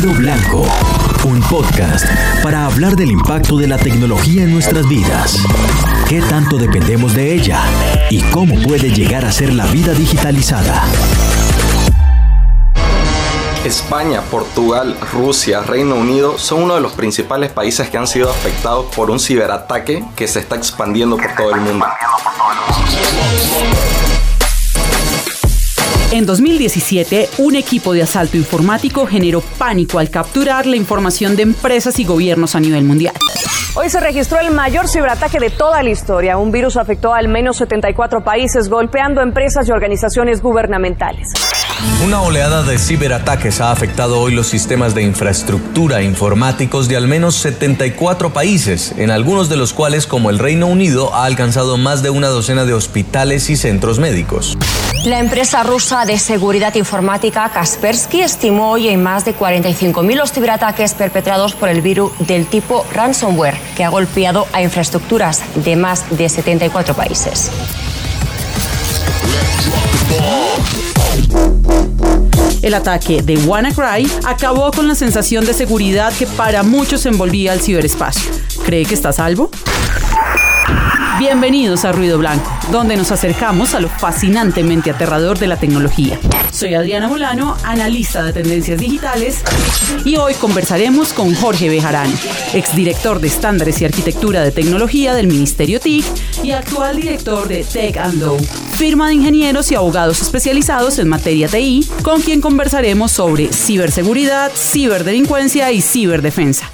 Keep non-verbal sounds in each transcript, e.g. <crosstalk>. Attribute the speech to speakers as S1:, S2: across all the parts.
S1: Ruido Blanco, un podcast para hablar del impacto de la tecnología en nuestras vidas. ¿Qué tanto dependemos de ella? ¿Y cómo puede llegar a ser la vida digitalizada?
S2: España, Portugal, Rusia, Reino Unido son uno de los principales países que han sido afectados por un ciberataque que se está expandiendo por todo el mundo.
S3: En 2017, un equipo de asalto informático generó pánico al capturar la información de empresas y gobiernos a nivel mundial.
S4: Hoy se registró el mayor ciberataque de toda la historia. Un virus afectó a al menos 74 países, golpeando empresas y organizaciones gubernamentales.
S5: Una oleada de ciberataques ha afectado hoy los sistemas de infraestructura informáticos de al menos 74 países, en algunos de los cuales, como el Reino Unido, ha alcanzado más de una docena de hospitales y centros médicos.
S6: La empresa rusa de seguridad informática Kaspersky estimó hoy en más de 45.000 los ciberataques perpetrados por el virus del tipo ransomware, que ha golpeado a infraestructuras de más de 74 países.
S3: El ataque de WannaCry acabó con la sensación de seguridad que para muchos envolvía el ciberespacio. ¿Cree que está salvo? Bienvenidos a Ruido Blanco, donde nos acercamos a lo fascinantemente aterrador de la tecnología. Soy Adriana Molano, analista de tendencias digitales, y hoy conversaremos con Jorge Bejarano, exdirector de estándares y arquitectura de tecnología del Ministerio TIC y actual director de Tech and firma de ingenieros y abogados especializados en materia TI, con quien conversaremos sobre ciberseguridad, ciberdelincuencia y ciberdefensa.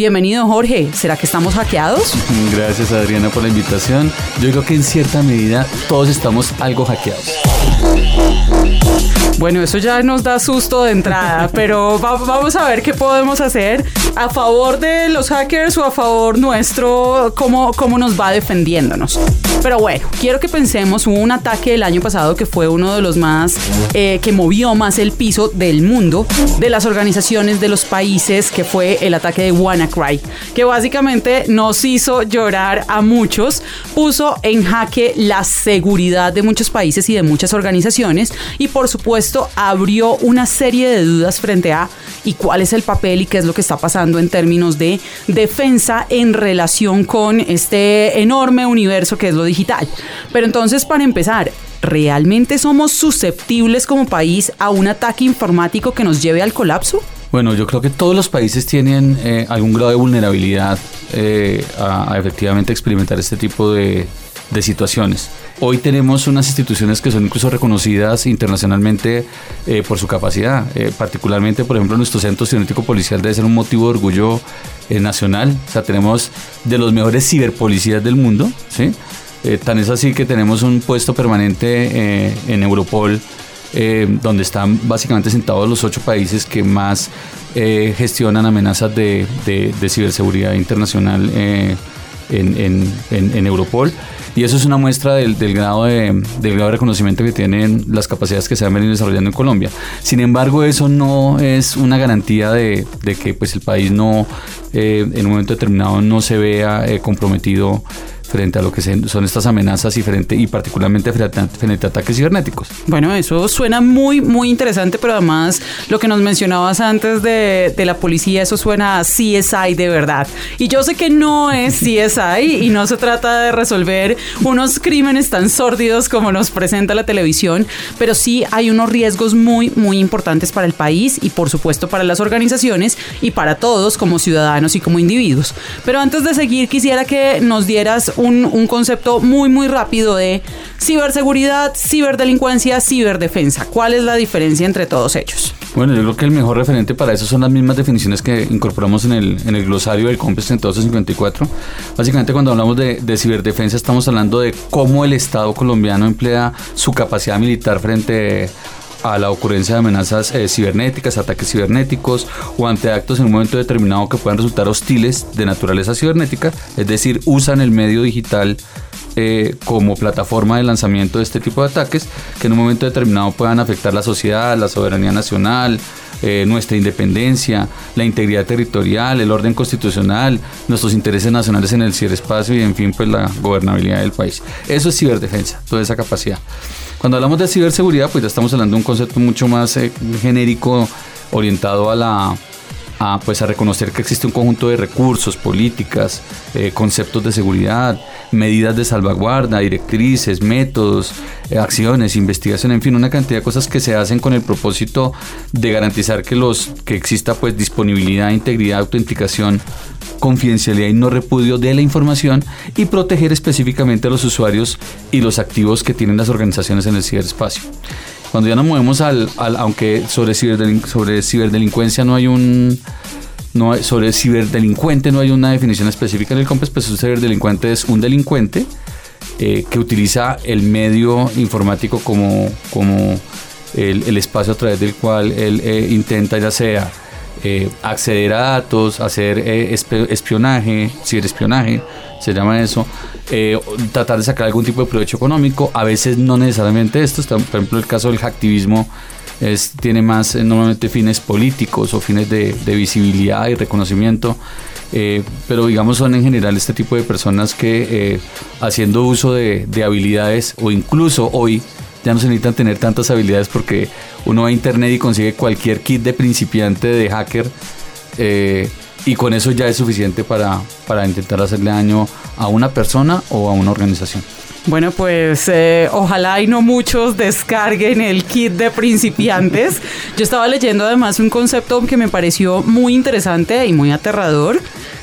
S3: Bienvenido Jorge, ¿será que estamos hackeados? <laughs>
S7: Gracias Adriana por la invitación. Yo creo que en cierta medida todos estamos algo hackeados.
S3: Bueno, eso ya nos da susto de entrada, <laughs> pero vamos a ver qué podemos hacer a favor de los hackers o a favor nuestro, cómo, cómo nos va defendiéndonos. Pero bueno, quiero que pensemos, hubo un ataque el año pasado que fue uno de los más, eh, que movió más el piso del mundo, de las organizaciones, de los países, que fue el ataque de WannaCry, que básicamente nos hizo llorar a muchos, puso en jaque la seguridad de muchos países y de muchas organizaciones y por supuesto abrió una serie de dudas frente a y cuál es el papel y qué es lo que está pasando en términos de defensa en relación con este enorme universo que es lo digital. Pero entonces, para empezar, ¿realmente somos susceptibles como país a un ataque informático que nos lleve al colapso?
S7: Bueno, yo creo que todos los países tienen eh, algún grado de vulnerabilidad eh, a, efectivamente experimentar este tipo de, de situaciones. Hoy tenemos unas instituciones que son incluso reconocidas internacionalmente eh, por su capacidad. Eh, particularmente, por ejemplo, nuestro centro cibernético policial debe ser un motivo de orgullo eh, nacional. O sea, tenemos de los mejores ciberpolicías del mundo. ¿sí? tan es así que tenemos un puesto permanente en Europol. donde están básicamente sentados los ocho países que más gestionan amenazas de, ciberseguridad internacional en, Europol. Y eso es una muestra del, grado de, del grado de reconocimiento que tienen las capacidades que se han venido desarrollando en Colombia. Sin embargo, eso no es una garantía de, que pues, el país no, eh, en un momento determinado, no se vea eh, comprometido frente a lo que son estas amenazas y, frente, y particularmente frente a, ataques cibernéticos.
S3: Bueno, eso suena muy, muy interesante, pero además lo que nos mencionabas antes de, de la policía, eso suena a CSI de verdad. Y yo sé que no es <laughs> CSI y no se trata de resolver unos crímenes tan sórdidos como nos presenta la televisión, pero sí hay unos riesgos muy, muy importantes para el país y por supuesto para las organizaciones y para todos como ciudadanos y como individuos. Pero antes de seguir, quisiera que nos dieras un, concepto muy, muy rápido de ciberseguridad, ciberdelincuencia, ciberdefensa. ¿Cuál es la diferencia entre todos ellos?
S7: Bueno, yo creo que el mejor referente para eso son las mismas definiciones que incorporamos en el, en el glosario del COMPES 3254. Básicamente cuando hablamos de, de, ciberdefensa estamos hablando de cómo el Estado colombiano emplea su capacidad militar frente a la ocurrencia de amenazas eh, cibernéticas, ataques cibernéticos o ante actos en un momento determinado que puedan resultar hostiles de naturaleza cibernética, es decir, usan el medio digital eh, como plataforma de lanzamiento de este tipo de ataques que en un momento determinado puedan afectar la sociedad, la soberanía nacional, eh, nuestra independencia, la integridad territorial, el orden constitucional, nuestros intereses nacionales en el ciberespacio y en fin pues la gobernabilidad del país. Eso es ciberdefensa, toda esa capacidad. Cuando hablamos de ciberseguridad, pues ya estamos hablando de un concepto mucho más eh, genérico, orientado a la, a, pues, a reconocer que existe un conjunto de recursos, políticas, eh, conceptos de seguridad, medidas de salvaguarda, directrices, métodos, eh, acciones, investigación, en fin, una cantidad de cosas que se hacen con el propósito de garantizar que, los, que exista pues, disponibilidad, integridad, autenticación, confidencialidad y no repudio de la información y proteger específicamente a los usuarios y los activos que tienen las organizaciones en el ciberespacio. Cuando ya nos movemos al, aunque sobre, sobre ciberdelincuencia no hay un, no sobre ciberdelincuente no hay una definición específica en el COMPES, pues un ciberdelincuente es un delincuente eh, que utiliza el medio informático como, como el, espacio a través del cual él eh, intenta ya sea eh, acceder a datos, hacer espionaje, ciberespionaje, se llama eso, eh, tratar de sacar algún tipo de provecho económico, a veces no necesariamente esto, por ejemplo el caso del hacktivismo tiene más eh, normalmente fines políticos o fines de, visibilidad y reconocimiento, eh, pero digamos son en general este tipo de personas que haciendo uso de, de, habilidades o incluso hoy ya no se necesitan tener tantas habilidades porque uno va a internet y consigue cualquier kit de principiante de hacker y con eso ya es suficiente para, para intentar hacerle daño a una persona o a una organización.
S3: Bueno, pues eh, ojalá y no muchos descarguen el kit de principiantes. <laughs> Yo estaba leyendo además un concepto que me pareció muy interesante y muy aterrador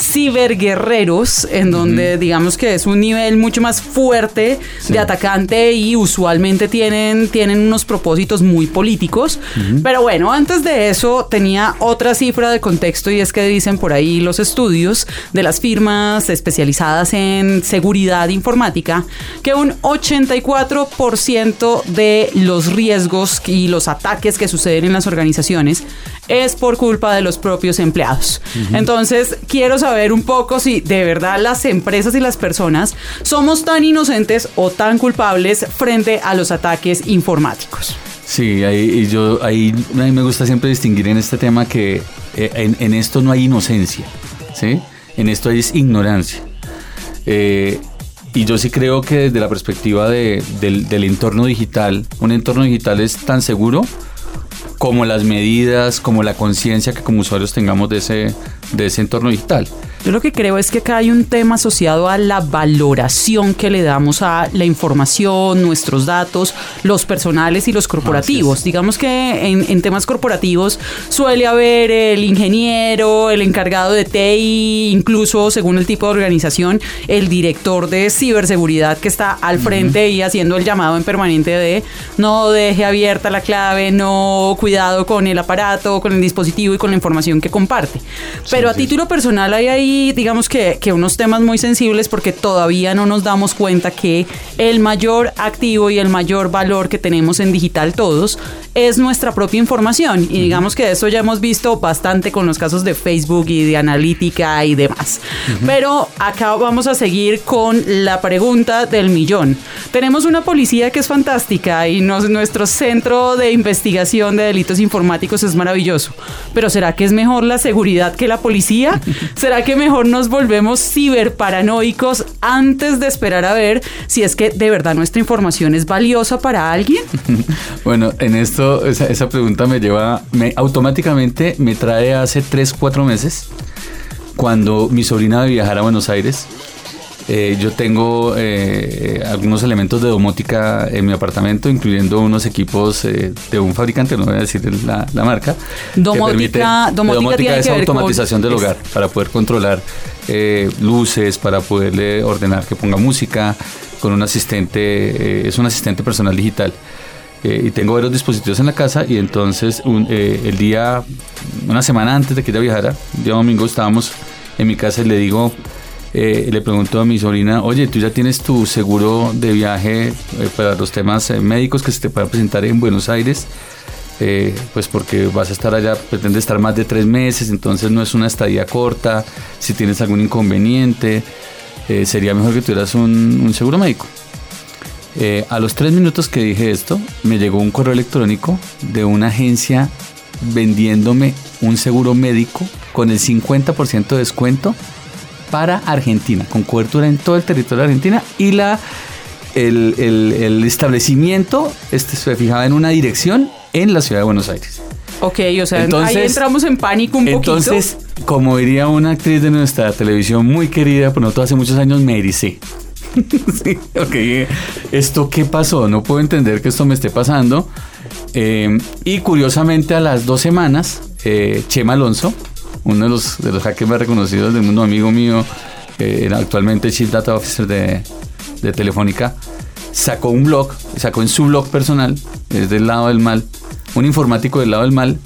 S3: ciberguerreros, en donde digamos que es un nivel mucho más fuerte de atacante y usualmente tienen, tienen unos propósitos muy políticos. Pero bueno, antes de eso tenía otra cifra de contexto y es que dicen por ahí los estudios de las firmas especializadas en seguridad informática que un 84% de los riesgos y los ataques que suceden en las organizaciones es por culpa de los propios empleados. Entonces, quiero saber un poco si de verdad las empresas y las personas somos tan inocentes o tan culpables frente a los ataques informáticos.
S7: Sí, ahí, yo, ahí a mí me gusta siempre distinguir en este tema que eh, en, esto no hay inocencia, ¿sí? En esto hay ignorancia. Eh, y yo sí creo que desde la perspectiva del, del entorno digital, un entorno digital es tan seguro como las medidas, como la conciencia que como usuarios tengamos de ese, de ese entorno digital.
S3: Yo lo que creo es que acá hay un tema asociado a la valoración que le damos a la información, nuestros datos, los personales y los corporativos. Digamos que en, temas corporativos suele haber el ingeniero, el encargado de TI, incluso según el tipo de organización, el director de ciberseguridad que está al frente y haciendo el llamado en permanente de no deje abierta la clave, no cuidado con el aparato, con el dispositivo y con la información que comparte. Pero a título personal hay ahí digamos que, que unos temas muy sensibles porque todavía no nos damos cuenta que el mayor activo y el mayor valor que tenemos en digital todos es nuestra propia información. Y digamos que eso ya hemos visto bastante con los casos de Facebook y de analítica y demás. Pero acá vamos a seguir con la pregunta del millón. Tenemos una policía que es fantástica y nuestro centro de investigación de delitos informáticos es maravilloso. Pero ¿será que es mejor la seguridad que la policía? <laughs> ¿Será que mejor nos volvemos ciberparanoicos antes de esperar a ver si es que de verdad nuestra información es valiosa para alguien? <laughs>
S7: bueno, en esto, esa, pregunta me lleva, me automáticamente me trae hace 3, 4 meses, cuando mi sobrina de viajar a Buenos Aires eh, yo tengo eh, algunos elementos de domótica en mi apartamento, incluyendo unos equipos eh, de un fabricante, no voy a decir la, marca.
S3: Domótica,
S7: domótica, es automatización del hogar para poder controlar luces, para poderle ordenar que ponga música con un asistente, es un asistente personal digital. y tengo varios dispositivos en la casa y entonces el día, una semana antes de que ella viajara, el día domingo estábamos en mi casa y le digo, eh, le pregunto a mi sobrina, oye, ¿tú ya tienes tu seguro de viaje eh, para los temas eh, médicos que se te pueda presentar en Buenos Aires? pues porque vas a estar allá, pretende estar más de tres meses, entonces no es una estadía corta, si tienes algún inconveniente, sería mejor que tuvieras un, un seguro médico. a los tres minutos que dije esto, me llegó un correo electrónico de una agencia vendiéndome un seguro médico con el 50% de descuento para Argentina, con cobertura en todo el territorio de Argentina y la, el, establecimiento este, se fijaba en una dirección en la ciudad de Buenos Aires.
S3: Ok, o sea, ahí entramos en pánico un
S7: poquito. Entonces, como diría una actriz de nuestra televisión muy querida, por nosotros hace muchos años, me ericé. <laughs> sí, ok. ¿Esto qué pasó? No puedo entender que esto me esté pasando. Eh, y curiosamente, a las dos semanas, eh, Chema Alonso, uno de los, de los hackers más reconocidos del mundo, amigo mío, eh, actualmente Chief Data Officer de, de Telefónica, sacó un blog, sacó en su blog personal, es del lado del mal, un informático del lado del mal,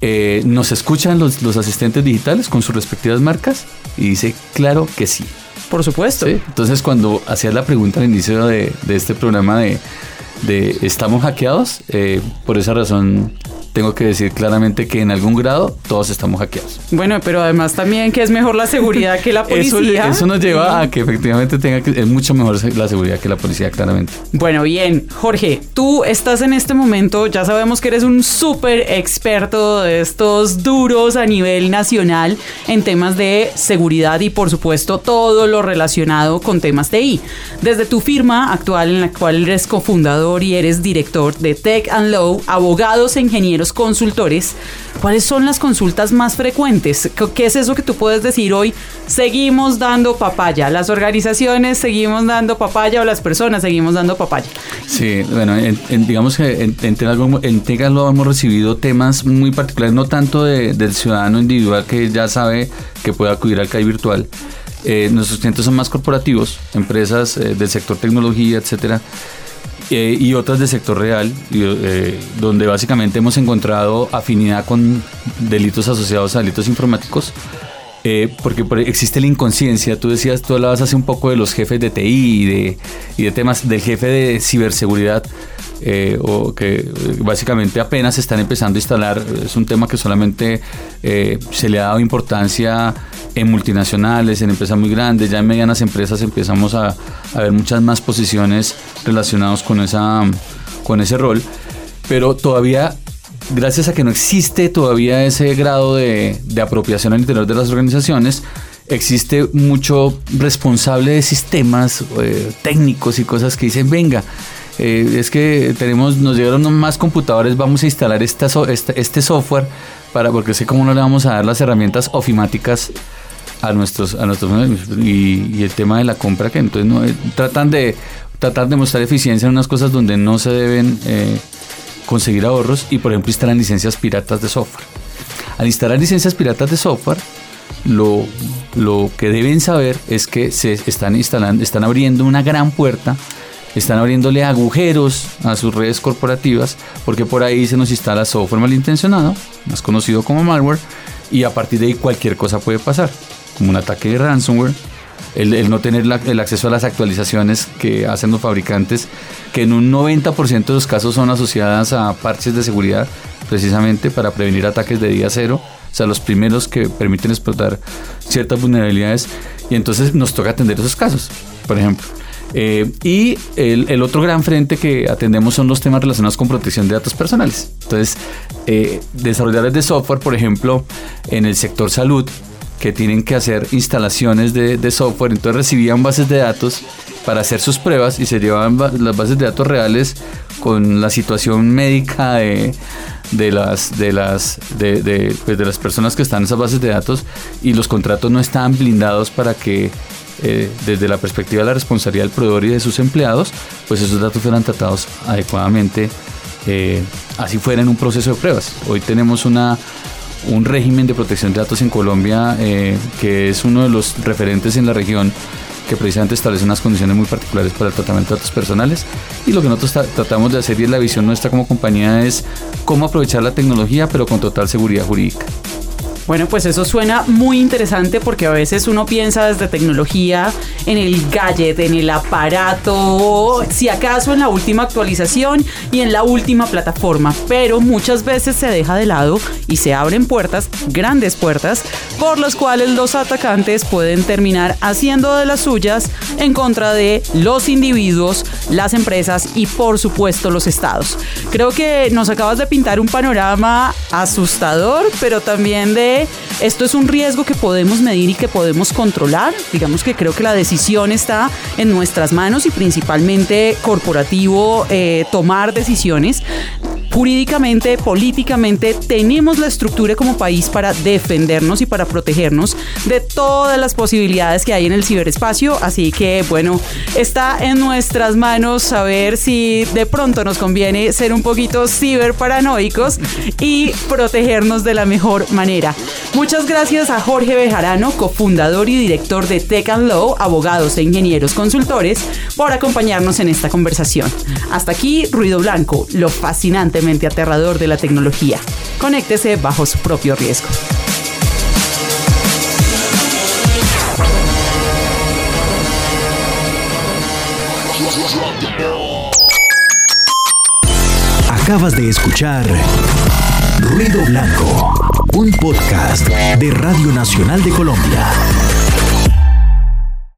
S7: eh, nos escuchan los, los, asistentes digitales con sus respectivas marcas y dice, claro que sí.
S3: Por supuesto.
S7: Entonces cuando hacías la pregunta al inicio de, de este programa de, de ¿estamos hackeados? Eh, por esa razón tengo que decir claramente que en algún grado todos estamos hackeados.
S3: Bueno, pero además también que es mejor la seguridad que la <laughs>
S7: policía. Eso, nos lleva a que efectivamente tenga que, es mucho mejor la seguridad que la policía, claramente.
S3: Bueno, bien, Jorge, tú estás en este momento, ya sabemos que eres un súper experto de estos duros a nivel nacional en temas de seguridad y por supuesto todo lo relacionado con temas de I. Desde tu firma actual en la cual eres cofundador y eres director de Tech and Law, abogados e ingenieros consultores, ¿cuáles son las consultas más frecuentes? ¿Qué es eso que tú puedes decir hoy? Seguimos dando papaya, las organizaciones seguimos dando papaya o las personas seguimos dando papaya.
S7: Sí, bueno, digamos que en, en lo hemos recibido temas muy particulares, no tanto del ciudadano individual que ya sabe que puede acudir al CAI virtual. Eh, nuestros clientes son más corporativos, empresas eh, del sector tecnología, etcétera, eh, y otras del sector real, eh, donde básicamente hemos encontrado afinidad con delitos asociados a delitos informáticos. Eh, porque existe la inconsciencia, tú decías, tú hablabas hace un poco de los jefes de TI y de, y de temas del jefe de ciberseguridad, o que básicamente apenas están empezando a instalar, es un tema que solamente se le ha dado importancia en multinacionales, en empresas muy grandes, ya en medianas empresas empezamos a, ver muchas más posiciones relacionadas con, esa, con ese rol, pero todavía, gracias a que no existe todavía ese grado de, apropiación al interior de las organizaciones, existe mucho responsable de sistemas eh, técnicos y cosas que dicen, venga, eh, es que tenemos, nos llegaron más computadores, vamos a instalar este software para, porque sé cómo no le vamos a dar las herramientas ofimáticas a nuestros a nuestros y, el tema de la compra que entonces no eh, tratan de tratar de mostrar eficiencia en unas cosas donde no se deben eh, conseguir ahorros y por ejemplo instalan licencias piratas de software. Al instalar licencias piratas de software lo, lo que deben saber es que se están instalando están abriendo una gran puerta están abriéndole agujeros a sus redes corporativas porque por ahí se nos instala software malintencionado, más conocido como malware, y a partir de ahí cualquier cosa puede pasar como un ataque de ransomware, el, no tener el acceso a las actualizaciones que hacen los fabricantes, que en un 90% de los casos son asociadas a parches de seguridad, precisamente para prevenir ataques de día cero, o sea, los primeros que permiten explotar ciertas vulnerabilidades, y entonces nos toca atender esos casos, por ejemplo. Eh, y el, otro gran frente que atendemos son los temas relacionados con protección de datos personales. Entonces, eh, desarrolladores de software, por ejemplo, en el sector salud, que tienen que hacer instalaciones de, software, entonces recibían bases de datos para hacer sus pruebas y se llevaban las bases de datos reales con la situación médica de, las de las de, pues de, las personas que están en esas bases de datos y los contratos no estaban blindados para que eh, desde la perspectiva de la responsabilidad del proveedor y de sus empleados pues esos datos fueran tratados adecuadamente eh, así fuera en un proceso de pruebas hoy tenemos una un régimen de protección de datos en Colombia eh, que es uno de los referentes en la región que precisamente establece unas condiciones muy particulares para el tratamiento de datos personales y lo que nosotros tratamos de hacer y es la visión nuestra como compañía es cómo aprovechar la tecnología pero con total seguridad jurídica.
S3: Bueno, pues eso suena muy interesante porque a veces uno piensa desde tecnología en el gadget, en el aparato, si acaso en la última actualización y en la última plataforma, pero muchas veces se deja de lado y se abren puertas, grandes puertas, por las cuales los atacantes pueden terminar haciendo de las suyas en contra de los individuos, las empresas y por supuesto los estados. Creo que nos acabas de pintar un panorama asustador, pero también de esto es un riesgo que podemos medir y que podemos controlar. Digamos que creo que la decisión está en nuestras manos y principalmente corporativo eh, tomar decisiones jurídicamente, políticamente, tenemos la estructura como país para defendernos y para protegernos de todas las posibilidades que hay en el ciberespacio. Así que, bueno, está en nuestras manos saber si de pronto nos conviene ser un poquito ciberparanoicos y protegernos de la mejor manera. Muchas gracias a Jorge Bejarano, cofundador y director de Tech and Law, abogados e ingenieros consultores, por acompañarnos en esta conversación. Hasta aquí, Ruido Blanco, lo aterrador de la tecnología. Conéctese bajo su propio riesgo.
S1: Acabas de escuchar Ruido Blanco, un podcast de Radio Nacional de Colombia.